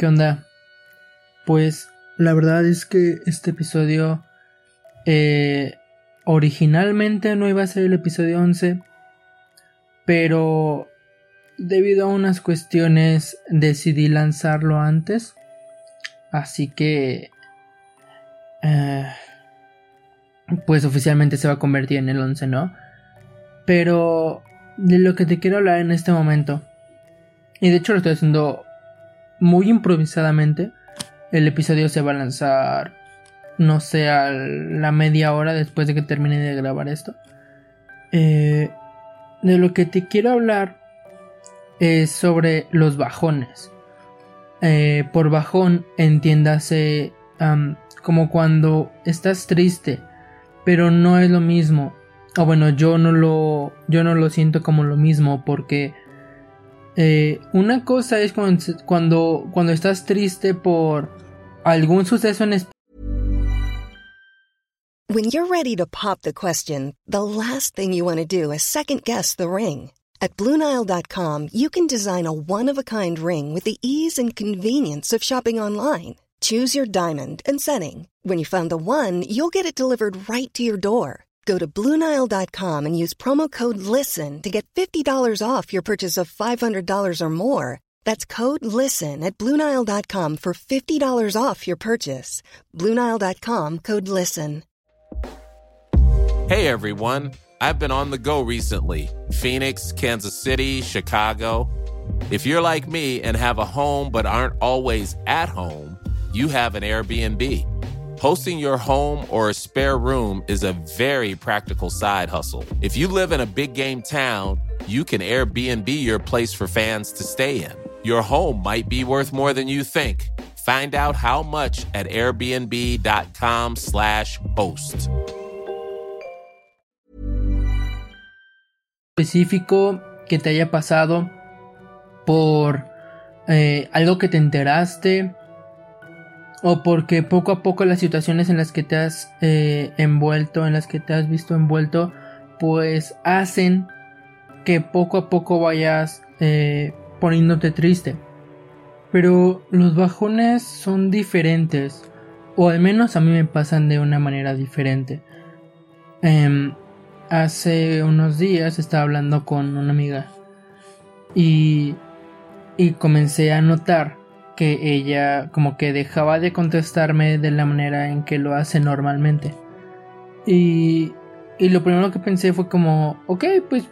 ¿Qué onda? Pues la verdad es que este episodio eh, originalmente no iba a ser el episodio 11, pero debido a unas cuestiones decidí lanzarlo antes, así que eh, pues oficialmente se va a convertir en el 11, ¿no? Pero de lo que te quiero hablar en este momento, y de hecho lo estoy haciendo muy improvisadamente. El episodio se va a lanzar, no sé, a la media hora después de que termine de grabar esto. Eh, de lo que te quiero hablar es sobre los bajones. Eh, por bajón entiéndase como cuando estás triste, pero no es lo mismo. O bueno, yo no lo, yo no lo siento como lo mismo porque eh, una cosa es cuando, cuando, cuando estás triste por algún suceso en When you're ready to pop the question, the last thing you want to do is second guess the ring. At Bluenile.com, you can design a one of a kind ring with the ease and convenience of shopping online. Choose your diamond and setting. When you find the one, you'll get it delivered right to your door. Go to Bluenile.com and use promo code LISTEN to get $50 off your purchase of $500 or more. That's code LISTEN at Bluenile.com for $50 off your purchase. Bluenile.com code LISTEN. Hey everyone, I've been on the go recently Phoenix, Kansas City, Chicago. If you're like me and have a home but aren't always at home, you have an Airbnb. Hosting your home or a spare room is a very practical side hustle. If you live in a big game town, you can Airbnb your place for fans to stay in. Your home might be worth more than you think. Find out how much at airbnb.com/slash host. Específico que te haya pasado por eh, algo que te enteraste o porque poco a poco las situaciones en las que te has eh, envuelto, en las que te has visto envuelto, pues hacen que poco a poco vayas eh, poniéndote triste. Pero los bajones son diferentes, o al menos a mí me pasan de una manera diferente. Em, hace unos días estaba hablando con una amiga y, y comencé a notar que ella como que dejaba de contestarme de la manera en que lo hace normalmente. Y, y lo primero que pensé fue como, ok, pues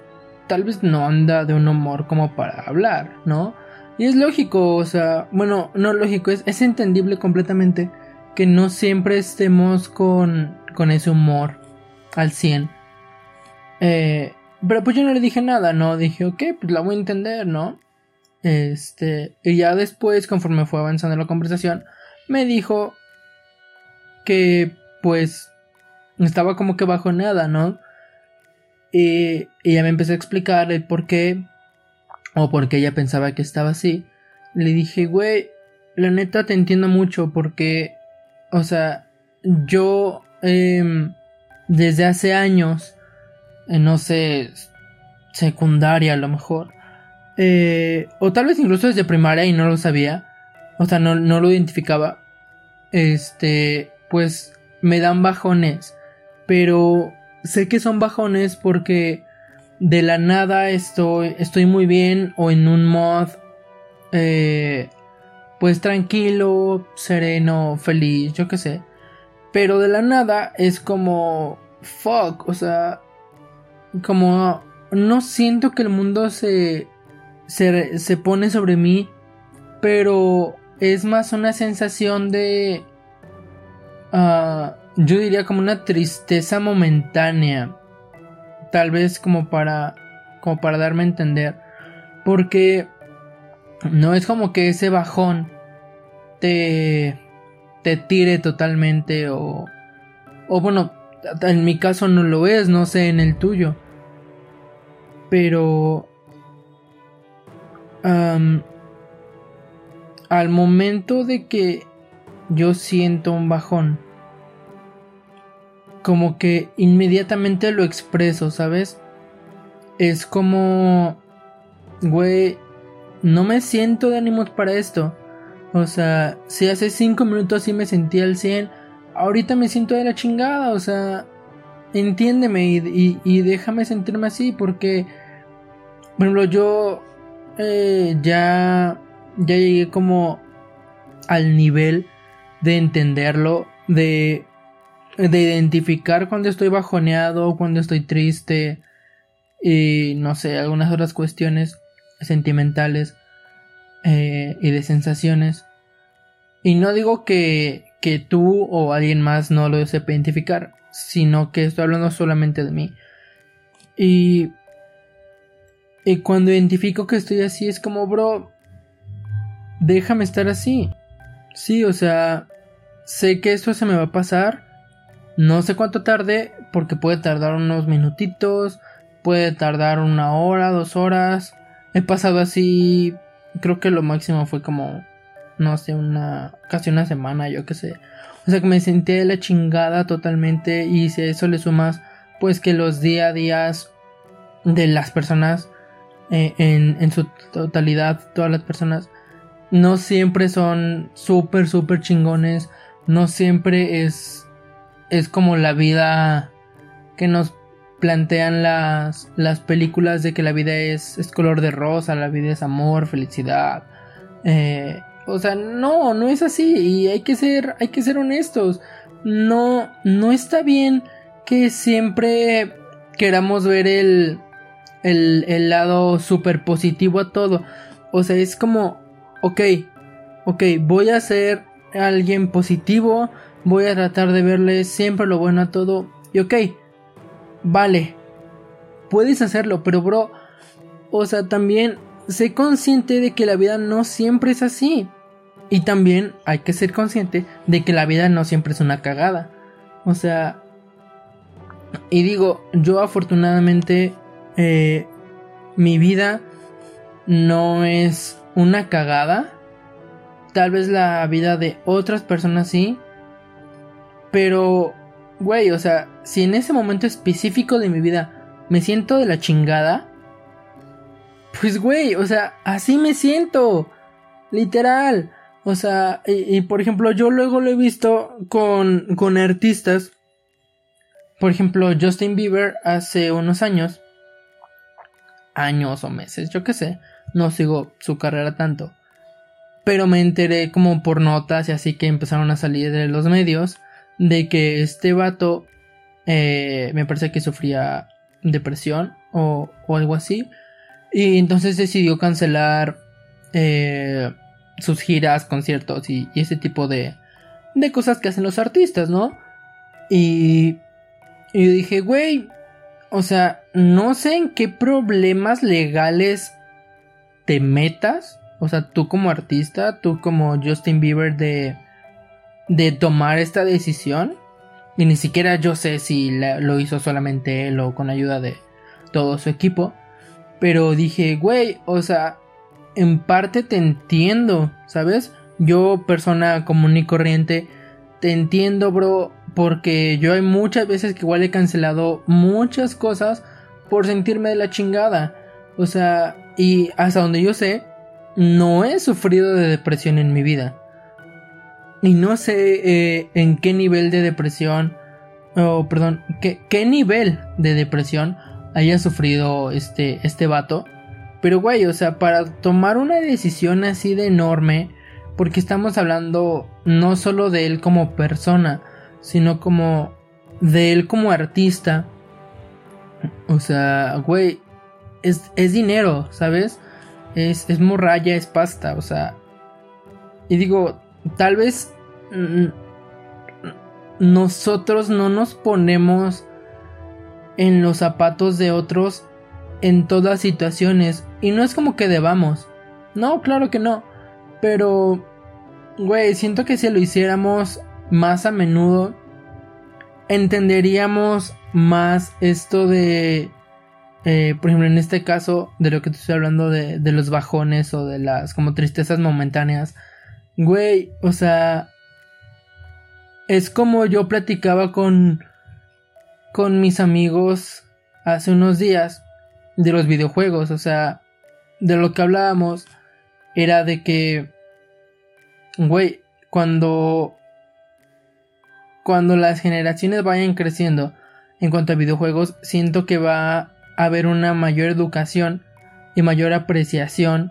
tal vez no anda de un humor como para hablar, ¿no? Y es lógico, o sea, bueno, no lógico, es, es entendible completamente que no siempre estemos con, con ese humor al 100. Eh, pero pues yo no le dije nada, ¿no? Dije, ok, pues la voy a entender, ¿no? Este, y ya después, conforme fue avanzando la conversación, me dijo que pues estaba como que bajo nada, ¿no? Y, y ya me empecé a explicar el por qué o por qué ella pensaba que estaba así. Le dije, güey, la neta te entiendo mucho porque, o sea, yo eh, desde hace años, eh, no sé, secundaria a lo mejor, eh, o tal vez incluso desde primaria y no lo sabía, o sea, no, no lo identificaba, este, pues me dan bajones, pero sé que son bajones porque de la nada estoy, estoy muy bien o en un mod, eh, pues tranquilo, sereno, feliz, yo qué sé. Pero de la nada es como fuck, o sea, como no siento que el mundo se, se, se pone sobre mí, pero es más una sensación de... Uh, yo diría como una tristeza momentánea. Tal vez como para... como para darme a entender. Porque no es como que ese bajón te... te tire totalmente o... o bueno, en mi caso no lo es, no sé en el tuyo. Pero... al momento de que yo siento un bajón, como que inmediatamente lo expreso, ¿sabes? Es como, güey, no me siento de ánimos para esto. O sea, si hace 5 minutos sí me sentía al 100, ahorita me siento de la chingada, o sea, entiéndeme y, déjame sentirme así, porque, por ejemplo, yo eh, ya, ya llegué como al nivel de entenderlo, de, de identificar cuando estoy bajoneado, cuando estoy triste, y no sé, algunas otras cuestiones sentimentales eh, y de sensaciones. Y no digo que, que tú o alguien más no lo sepa identificar, sino que estoy hablando solamente de mí. Y, y cuando identifico que estoy así es como, bro, déjame estar así. Sí, o sea, sé que esto se me va a pasar. No sé cuánto tarde, porque puede tardar unos minutitos, puede tardar una hora, dos horas. He pasado así, creo que lo máximo fue como no sé, una, casi una semana, yo qué sé. O sea que me sentí de la chingada totalmente y si a eso le sumas, pues que los día a días de las personas, eh, en, en su totalidad, todas las personas, no siempre son súper, súper chingones, no siempre es, es como la vida que nos plantean las, las películas de que la vida es, es color de rosa, la vida es amor, felicidad, eh, o sea, no, no es así y hay que ser, hay que ser honestos. No, no está bien que siempre queramos ver el, el, el lado súper positivo a todo. O sea, es como, ok, ok, voy a ser alguien positivo, voy a tratar de verle siempre lo bueno a todo. Y ok, vale, puedes hacerlo, pero bro, o sea, también sé consciente de que la vida no siempre es así. Y también hay que ser consciente de que la vida no siempre es una cagada. O sea, y digo, yo afortunadamente eh, mi vida no es una cagada. Tal vez la vida de otras personas sí. Pero, güey, o sea, si en ese momento específico de mi vida me siento de la chingada. Pues, güey, o sea, así me siento. Literal. O sea, y, por ejemplo, yo luego lo he visto con, con artistas. Por ejemplo, Justin Bieber hace unos años. Años o meses, yo qué sé. No sigo su carrera tanto. Pero me enteré como por notas y así que empezaron a salir de los medios. De que este vato. Eh, me parece que sufría depresión o, o algo así. Y entonces decidió cancelar. Eh, sus giras, conciertos y, ese tipo de, de cosas que hacen los artistas, ¿no? Y, y dije, güey, o sea, no sé en qué problemas legales te metas. O sea, tú como artista, tú como Justin Bieber de, de tomar esta decisión. Y ni siquiera yo sé si lo hizo solamente él o con ayuda de todo su equipo. Pero dije, güey, o sea, en parte te entiendo, ¿sabes? Yo, persona común y corriente, te entiendo, bro, porque yo hay muchas veces que igual he cancelado muchas cosas por sentirme de la chingada. O sea, y hasta donde yo sé, no he sufrido de depresión en mi vida. Y no sé eh, en qué nivel de depresión, o perdón, qué, qué nivel de depresión haya sufrido este, este vato. Pero güey, o sea, para tomar una decisión así de enorme, porque estamos hablando no solo de él como persona, sino como de él como artista, o sea, güey, es, es dinero, ¿sabes? Es, es morralla, es pasta, o sea. Y digo, tal vez nosotros no nos ponemos en los zapatos de otros en todas situaciones. Y no es como que debamos. No, claro que no. Pero, güey, siento que si lo hiciéramos más a menudo, entenderíamos más esto de, eh, por ejemplo, en este caso, de lo que te estoy hablando de, de los bajones o de las como tristezas momentáneas. Güey, o sea, es como yo platicaba con con mis amigos hace unos días de los videojuegos, o sea, de lo que hablábamos era de que güey, cuando cuando las generaciones vayan creciendo en cuanto a videojuegos, siento que va a haber una mayor educación y mayor apreciación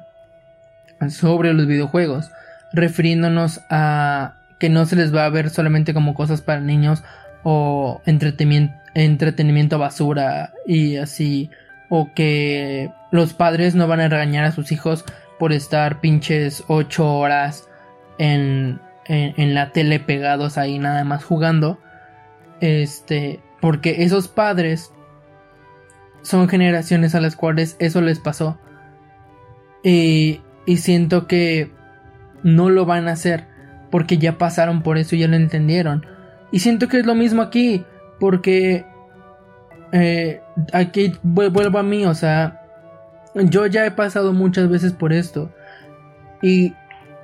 sobre los videojuegos, refiriéndonos a que no se les va a ver solamente como cosas para niños o entretenimiento, entretenimiento basura y así, o que los padres no van a regañar a sus hijos por estar pinches 8 horas en, en, la tele pegados ahí nada más jugando. Este, porque esos padres son generaciones a las cuales eso les pasó. Y, siento que no lo van a hacer porque ya pasaron por eso y ya lo entendieron. Y siento que es lo mismo aquí, porque eh, aquí vuelvo a mí, o sea, yo ya he pasado muchas veces por esto. Y,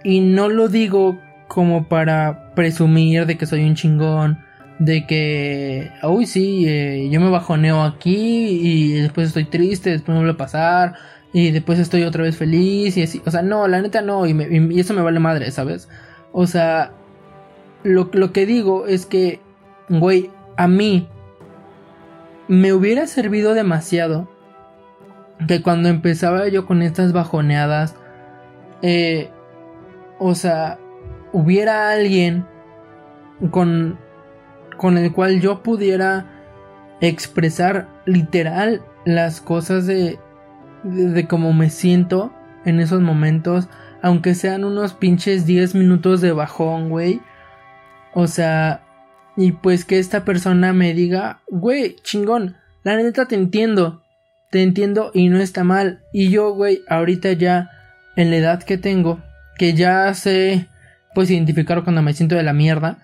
y no lo digo como para presumir de que soy un chingón, de que, uy, sí, eh, yo me bajoneo aquí y después estoy triste, después me vuelve a pasar y después estoy otra vez feliz y así. O sea, no, la neta no, y, eso me vale madre, ¿sabes? O sea, lo, lo que digo es que, güey, a mí me hubiera servido demasiado que cuando empezaba yo con estas bajoneadas, eh, o sea, hubiera alguien con, con el cual yo pudiera expresar literal las cosas de, de, de cómo me siento en esos momentos aunque sean unos pinches 10 minutos de bajón, güey. O sea, y pues que esta persona me diga, güey, chingón, la neta te entiendo, te entiendo y no está mal. Y yo, güey, ahorita ya, en la edad que tengo, que ya sé, pues identificar cuando me siento de la mierda,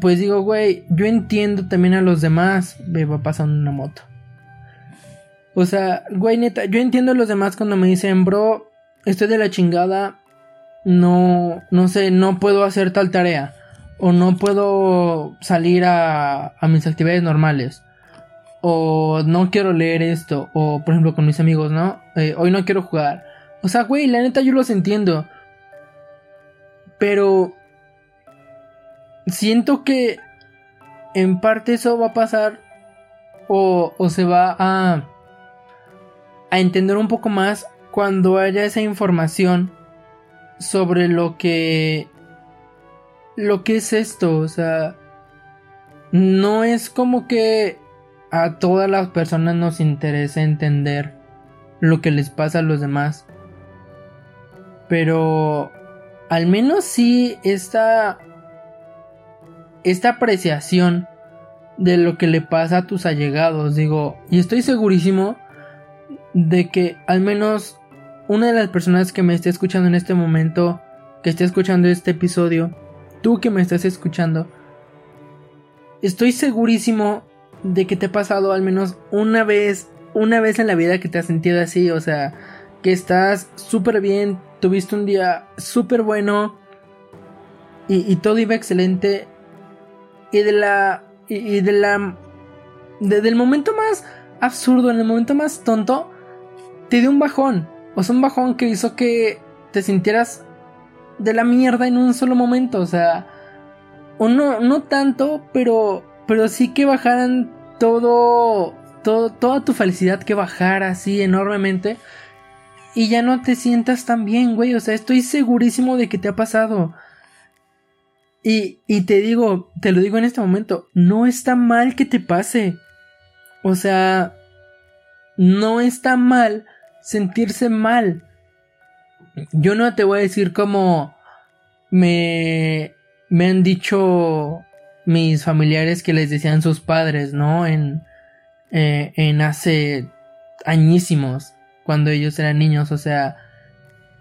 pues digo, güey, yo entiendo también a los demás. Me va pasando una moto. O sea, güey, neta, yo entiendo a los demás cuando me dicen, bro, estoy de la chingada, no, no sé, no puedo hacer tal tarea, o no puedo salir a, a mis actividades normales, o no quiero leer esto, o por ejemplo con mis amigos, ¿no? Eh, hoy no quiero jugar. O sea, güey, la neta yo los entiendo. Pero siento que en parte eso va a pasar o, se va a, a entender un poco más cuando haya esa información sobre lo que lo que es esto, o sea, no es como que a todas las personas nos interese entender lo que les pasa a los demás. Pero al menos sí esta esta apreciación de lo que le pasa a tus allegados, digo, y estoy segurísimo de que al menos una de las personas que me esté escuchando en este momento, que esté escuchando este episodio, tú que me estás escuchando, estoy segurísimo de que te ha pasado al menos una vez, una vez en la vida que te has sentido así, o sea, que estás súper bien, tuviste un día súper bueno y, todo iba excelente. Y de la y, de la del momento más absurdo, en el momento más tonto, te dio un bajón. O sea, un bajón que hizo que te sintieras de la mierda en un solo momento, o sea, o no, no tanto, pero, pero sí que bajaran todo, todo, toda tu felicidad que bajara así enormemente y ya no te sientas tan bien, güey, o sea, estoy segurísimo de que te ha pasado. Y, y te digo, te lo digo en este momento, no está mal que te pase. O sea, no está mal sentirse mal. Yo no te voy a decir como me, me han dicho mis familiares que les decían sus padres, ¿no? En, eh, en hace añísimos, cuando ellos eran niños, o sea,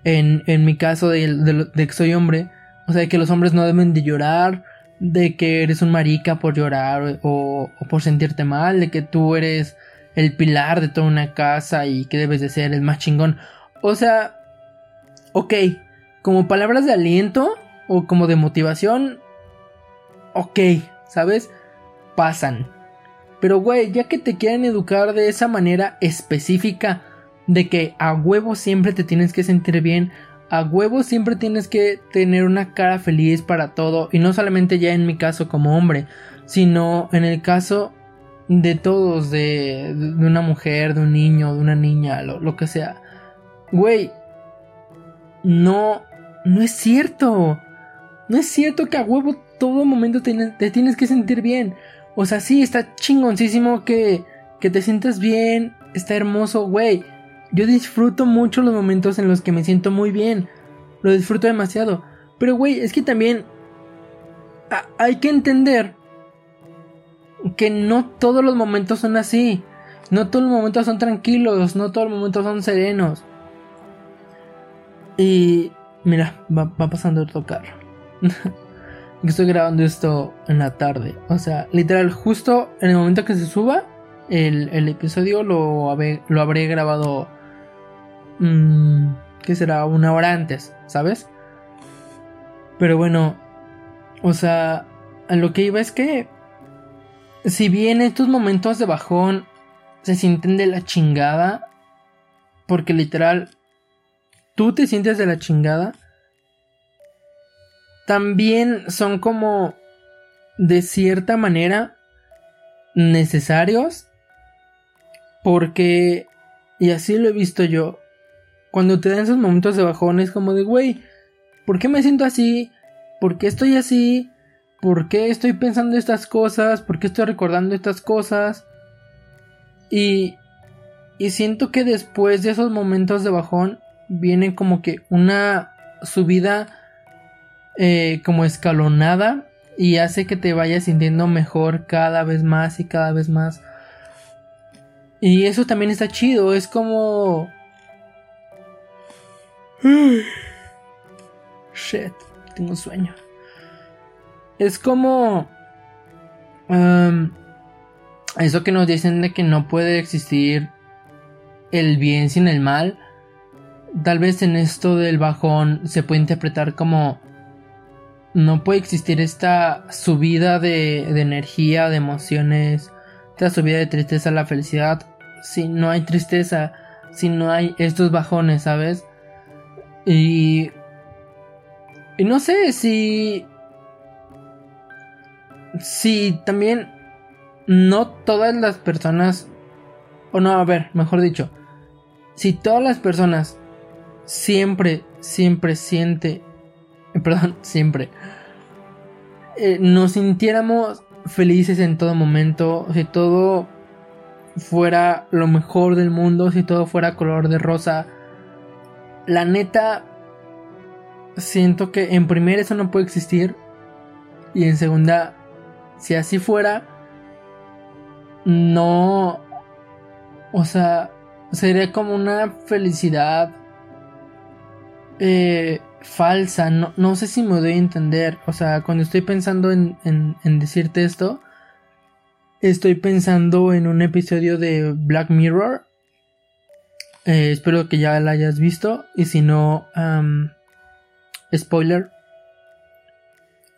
en, en mi caso de, de, que soy hombre, o sea, que los hombres no deben de llorar, de que eres un marica por llorar o, o por sentirte mal, de que tú eres el pilar de toda una casa y que debes de ser el más chingón. O sea, ok, como palabras de aliento o como de motivación, ok, ¿sabes? Pasan. Pero, güey, ya que te quieren educar de esa manera específica, de que a huevo siempre te tienes que sentir bien, a huevo siempre tienes que tener una cara feliz para todo, y no solamente ya en mi caso como hombre, sino en el caso de todos, de, de una mujer, de un niño, de una niña, lo, lo que sea. Güey, no, no es cierto. No es cierto que a huevo todo momento te, tienes que sentir bien. O sea, sí, está chingoncísimo que, que te sientas bien, está hermoso, güey. Yo disfruto mucho los momentos en los que me siento muy bien. Lo disfruto demasiado. Pero, güey, es que también hay que entender que no todos los momentos son así. No todos los momentos son tranquilos, no todos los momentos son serenos. Y mira, va, pasando el tocar. Estoy grabando esto en la tarde. O sea, literal, justo en el momento que se suba el, episodio lo, lo habré grabado... Mmm, que será? Una hora antes, ¿sabes? Pero bueno, o sea, a lo que iba es que si bien estos momentos de bajón se sienten de la chingada, porque literal, tú te sientes de la chingada, también son como, de cierta manera, necesarios, porque, y así lo he visto yo, cuando te dan esos momentos de bajón es como de, güey, ¿por qué me siento así? ¿Por qué estoy así? ¿Por qué estoy pensando estas cosas? ¿Por qué estoy recordando estas cosas? Y, y siento que después de esos momentos de bajón viene como que una subida eh, como escalonada y hace que te vayas sintiendo mejor cada vez más y cada vez más. Y eso también está chido, es como... Shit, tengo sueño. Es como... eso que nos dicen de que no puede existir el bien sin el mal. Tal vez en esto del bajón se puede interpretar como... No puede existir esta subida de, de energía, de emociones, esta subida de tristeza a la felicidad. Si no hay tristeza, si no hay estos bajones, ¿sabes? Y... Y no sé si si también no todas las personas, o no, a ver, mejor dicho, si todas las personas siempre, siempre siente, perdón, siempre, eh, nos sintiéramos felices en todo momento, si todo fuera lo mejor del mundo, si todo fuera color de rosa, la neta, siento que en primera eso no puede existir y en segunda si así fuera, no... O sea, sería como una felicidad eh, falsa. No, no, sé si me doy a entender. O sea, cuando estoy pensando en, en, decirte esto, estoy pensando en un episodio de Black Mirror. Eh, espero que ya la hayas visto. Y si no, spoiler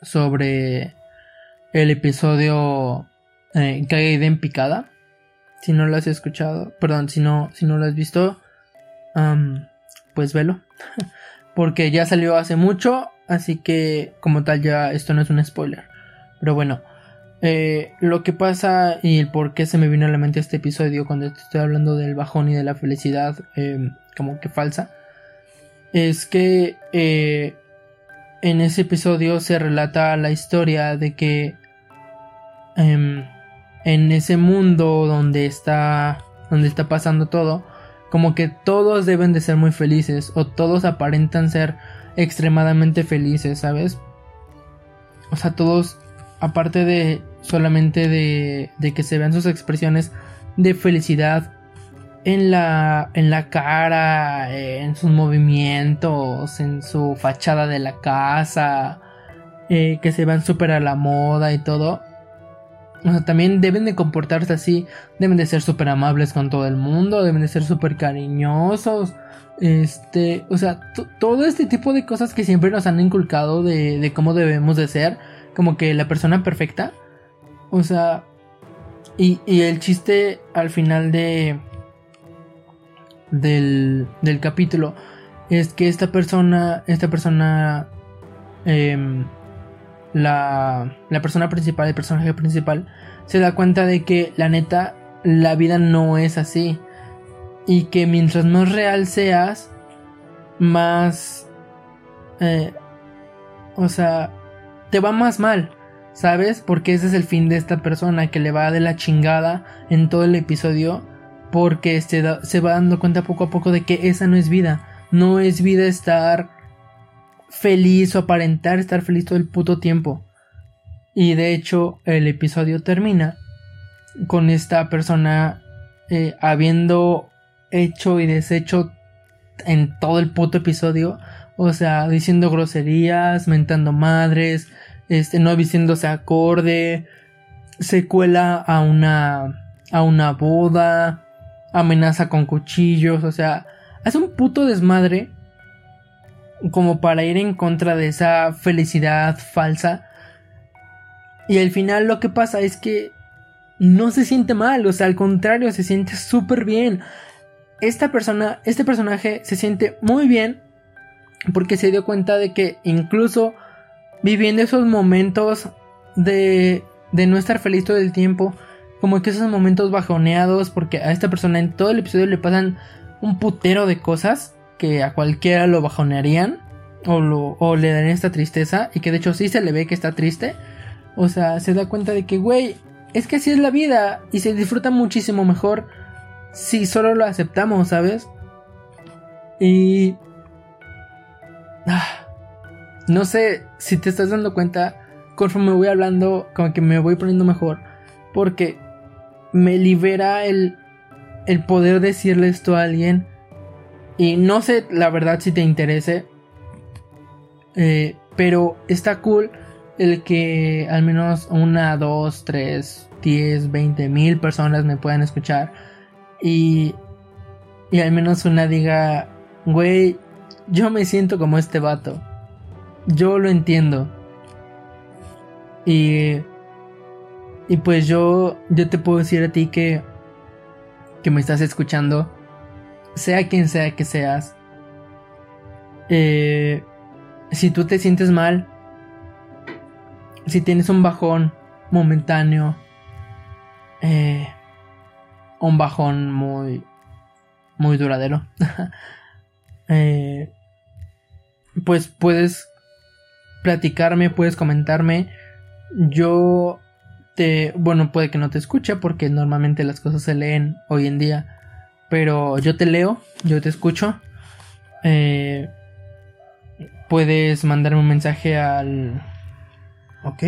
sobre el episodio eh, Caída en Picada. Si no lo has escuchado, perdón, si no, si no lo has visto, pues velo. Porque ya salió hace mucho, así que como tal ya esto no es un spoiler. Pero bueno, eh, lo que pasa y el por qué se me vino a la mente este episodio cuando estoy hablando del bajón y de la felicidad em, como que falsa, es que eh, en ese episodio se relata la historia de que em, en ese mundo donde está donde está pasando todo como que todos deben de ser muy felices o todos aparentan ser extremadamente felices sabes o sea todos aparte de solamente de, de que se vean sus expresiones de felicidad en la, en la cara, en sus movimientos, en su fachada de la casa, eh, que se van súper a la moda y todo. O sea, también deben de comportarse así, deben de ser súper amables con todo el mundo, deben de ser súper cariñosos. Este, o sea, todo este tipo de cosas que siempre nos han inculcado de, de cómo debemos de ser, como que la persona perfecta. O sea, y, y el chiste al final de, del, del capítulo es que esta persona, esta persona, em, la, la persona principal, el personaje principal, se da cuenta de que la neta, la vida no es así. Y que mientras más real seas, más... Eh, o sea, te va más mal, ¿sabes? Porque ese es el fin de esta persona que le va de la chingada en todo el episodio porque se, va dando cuenta poco a poco de que esa no es vida. No es vida estar feliz o aparentar estar feliz todo el puto tiempo. Y de hecho el episodio termina con esta persona eh, habiendo hecho y deshecho en todo el puto episodio. O sea, diciendo groserías, mentando madres, este, no vistiéndose acorde, se cuela a una, a una boda, amenaza con cuchillos, o sea, hace un puto desmadre como para ir en contra de esa felicidad falsa. Y al final lo que pasa es que no se siente mal, o sea, al contrario, se siente súper bien. Esta persona, este personaje se siente muy bien porque se dio cuenta de que incluso viviendo esos momentos de, de no estar feliz todo el tiempo, como que esos momentos bajoneados, porque a esta persona en todo el episodio le pasan un putero de cosas que a cualquiera lo bajonearían o, lo, o le darían esta tristeza y que de hecho sí se le ve que está triste. O sea, se da cuenta de que, güey, es que así es la vida y se disfruta muchísimo mejor si solo lo aceptamos, ¿sabes? Y... Ah, no sé si te estás dando cuenta, conforme voy hablando, como que me voy poniendo mejor. Porque me libera el, el poder decirle esto a alguien. Y no sé la verdad si te interese. Eh, pero está cool el que al menos una, dos, tres, diez, veinte mil personas me puedan escuchar. Y, y al menos una diga, güey, yo me siento como este vato. Yo lo entiendo. Y y pues yo, yo te puedo decir a ti que, que me estás escuchando, sea quien sea que seas, eh, si tú te sientes mal, si tienes un bajón momentáneo, eh, un bajón muy, muy duradero, eh, pues puedes platicarme, puedes comentarme. Yo bueno, puede que no te escuche porque normalmente las cosas se leen hoy en día, pero yo te leo, yo te escucho. Eh, puedes mandarme un mensaje al... Ok,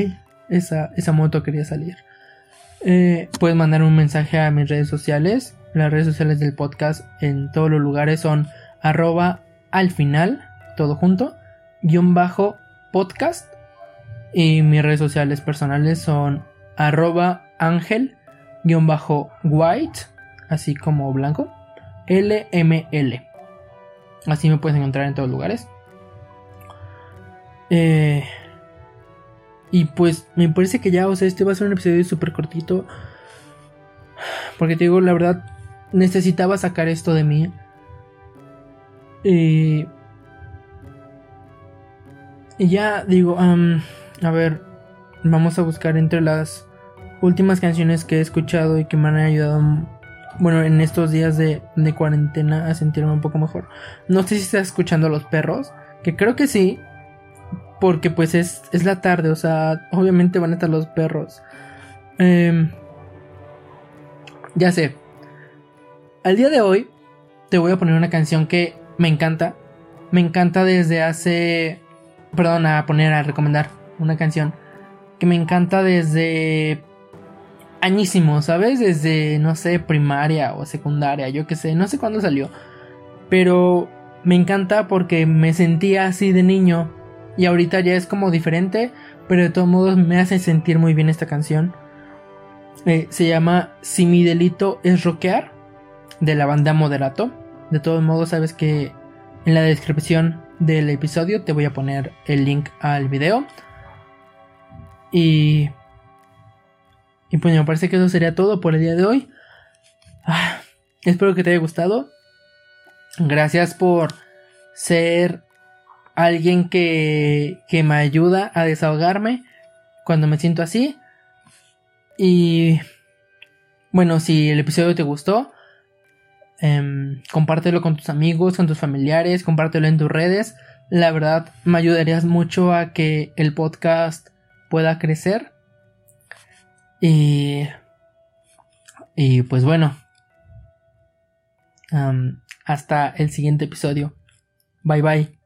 esa, esa moto quería salir. Eh, puedes mandar un mensaje a mis redes sociales. Las redes sociales del podcast en todos los lugares son arroba al final, todo junto, guion bajo podcast. Y mis redes sociales personales son arroba ángel-white, así como blanco, LML. Así me puedes encontrar en todos lugares. Eh, y pues me parece que ya, o sea, este va a ser un episodio súper cortito. Porque te digo, la verdad, necesitaba sacar esto de mí. Y... Y ya digo, a ver, vamos a buscar entre las últimas canciones que he escuchado y que me han ayudado, bueno, en estos días de, cuarentena a sentirme un poco mejor. No sé si estás escuchando Los Perros, que creo que sí, porque pues es, es la tarde, o sea, obviamente van a estar los perros. Em, ya sé. Al día de hoy te voy a poner una canción que me encanta. Me encanta desde hace... Perdón, a poner a recomendar una canción que me encanta desde añísimo, ¿sabes? Desde, no sé, primaria o secundaria, yo qué sé, no sé cuándo salió. Pero me encanta porque me sentía así de niño y ahorita ya es como diferente, pero de todos modos me hace sentir muy bien esta canción. Eh, se llama Si mi delito es rockear, de la banda Moderato. De todos modos, sabes que en la descripción del episodio te voy a poner el link al video. Y. Y pues me parece que eso sería todo por el día de hoy. Ah, espero que te haya gustado. Gracias por ser alguien que, que me ayuda a desahogarme cuando me siento así. Y bueno, si el episodio te gustó, eh, compártelo con tus amigos, con tus familiares, compártelo en tus redes. La verdad me ayudarías mucho a que el podcast pueda crecer. Y, y pues bueno, hasta el siguiente episodio. Bye bye.